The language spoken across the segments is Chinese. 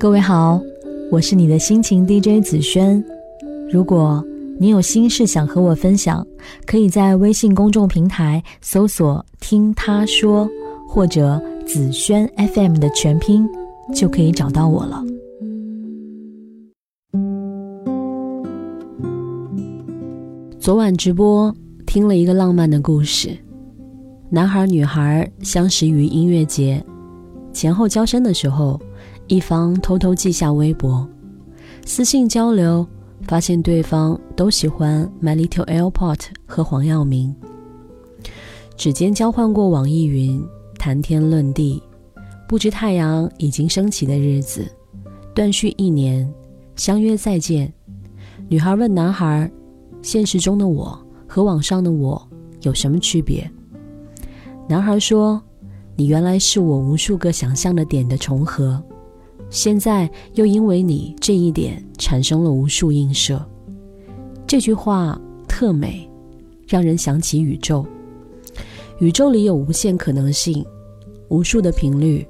各位好，我是你的心情 DJ 紫萱。如果你有心事想和我分享，可以在微信公众平台搜索“听他说”或者“紫萱 FM” 的全拼，就可以找到我了。昨晚直播听了一个浪漫的故事，男孩女孩相识于音乐节，前后交声的时候，一方偷偷记下微博，私信交流。发现对方都喜欢《My Little Airport》和黄耀明，指尖交换过网易云，谈天论地，不知太阳已经升起的日子，断续一年，相约再见。女孩问男孩：“现实中的我和网上的我有什么区别？”男孩说：“你原来是我无数个想象的点的重合。”现在又因为你这一点产生了无数映射，这句话特美，让人想起宇宙。宇宙里有无限可能性，无数的频率，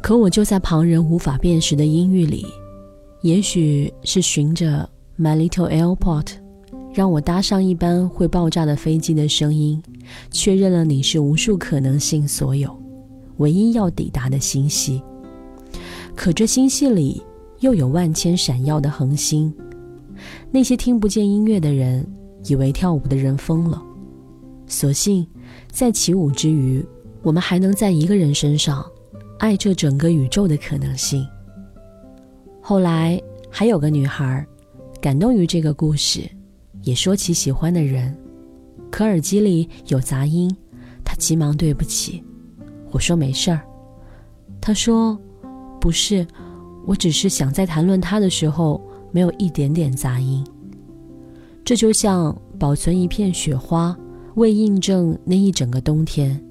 可我就在旁人无法辨识的音域里，也许是循着 My Little Airport，让我搭上一班会爆炸的飞机的声音，确认了你是无数可能性所有，唯一要抵达的星系。可这星系里又有万千闪耀的恒星，那些听不见音乐的人以为跳舞的人疯了，所幸在起舞之余，我们还能在一个人身上爱这整个宇宙的可能性。后来还有个女孩，感动于这个故事，也说起喜欢的人，可耳机里有杂音，她急忙对不起，我说没事儿，她说。不是，我只是想在谈论他的时候没有一点点杂音。这就像保存一片雪花，为印证那一整个冬天，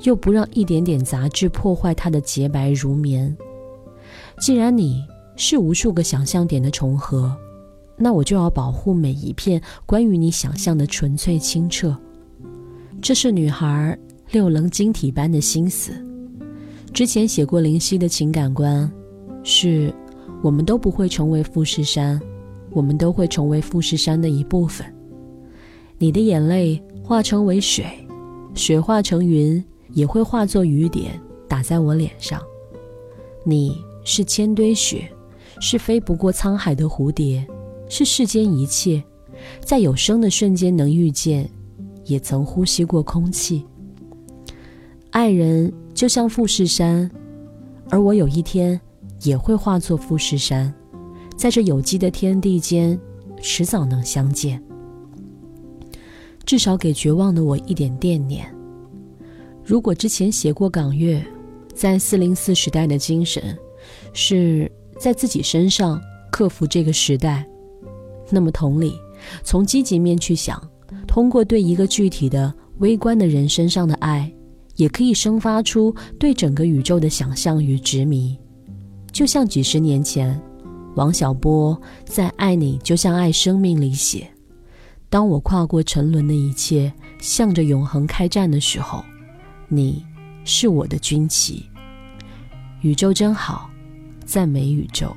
又不让一点点杂质破坏它的洁白如棉。既然你是无数个想象点的重合，那我就要保护每一片关于你想象的纯粹清澈。这是女孩六棱晶体般的心思。之前写过灵犀的情感观，是我们都不会成为富士山，我们都会成为富士山的一部分。你的眼泪化成为水，水化成云，也会化作雨点打在我脸上。你是千堆雪，是飞不过沧海的蝴蝶，是世间一切，在有生的瞬间能遇见，也曾呼吸过空气。爱人。就像富士山，而我有一天也会化作富士山，在这有机的天地间，迟早能相见。至少给绝望的我一点惦念。如果之前写过港乐，在四零四时代的精神，是在自己身上克服这个时代，那么同理，从积极面去想，通过对一个具体的微观的人身上的爱。也可以生发出对整个宇宙的想象与执迷，就像几十年前，王小波在《爱你就像爱生命》里写：“当我跨过沉沦的一切，向着永恒开战的时候，你是我的军旗。”宇宙真好，赞美宇宙。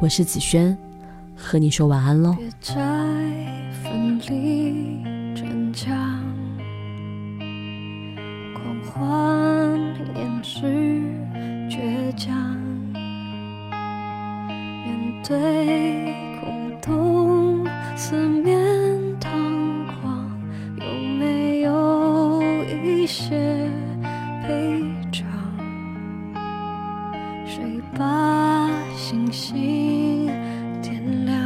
我是子轩，和你说晚安喽。换掩饰倔强，面对空洞四面堂皇，有没有一些悲伤？谁把星星点亮？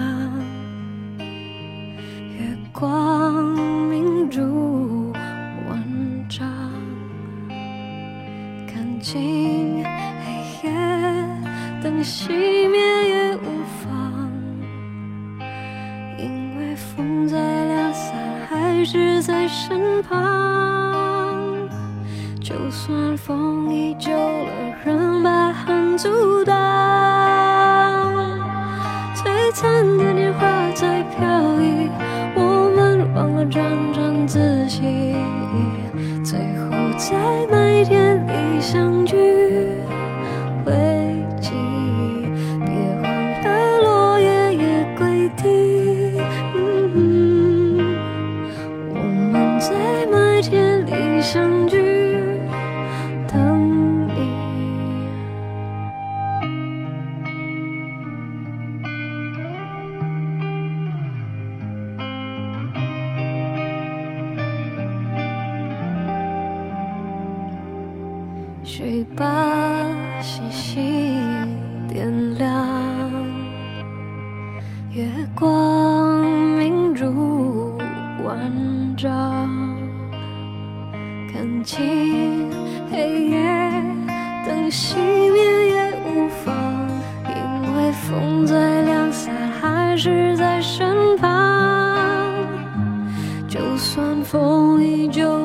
熄灭也无妨，因为风再凉，伞还是在身旁。就算风已久了，仍把寒阻挡。璀璨的年华在飘逸，我们忘了沾沾自喜，最后在麦田里相聚。相聚，等你。睡吧，星星点亮月光。看清黑夜，等熄灭也无妨，因为风再凉，伞还是在身旁。就算风依旧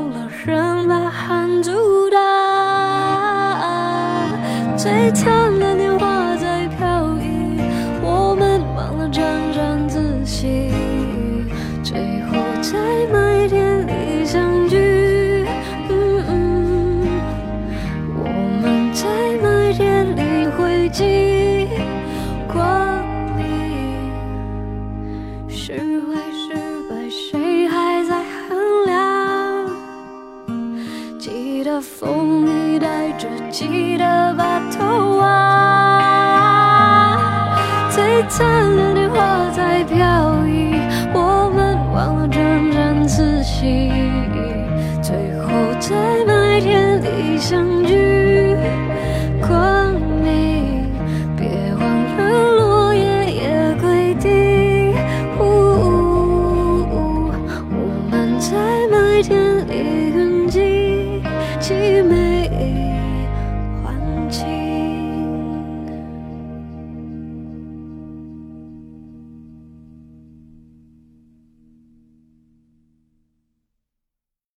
灿烂的花在飘逸，我们忘了沾沾自喜，最后在麦田里相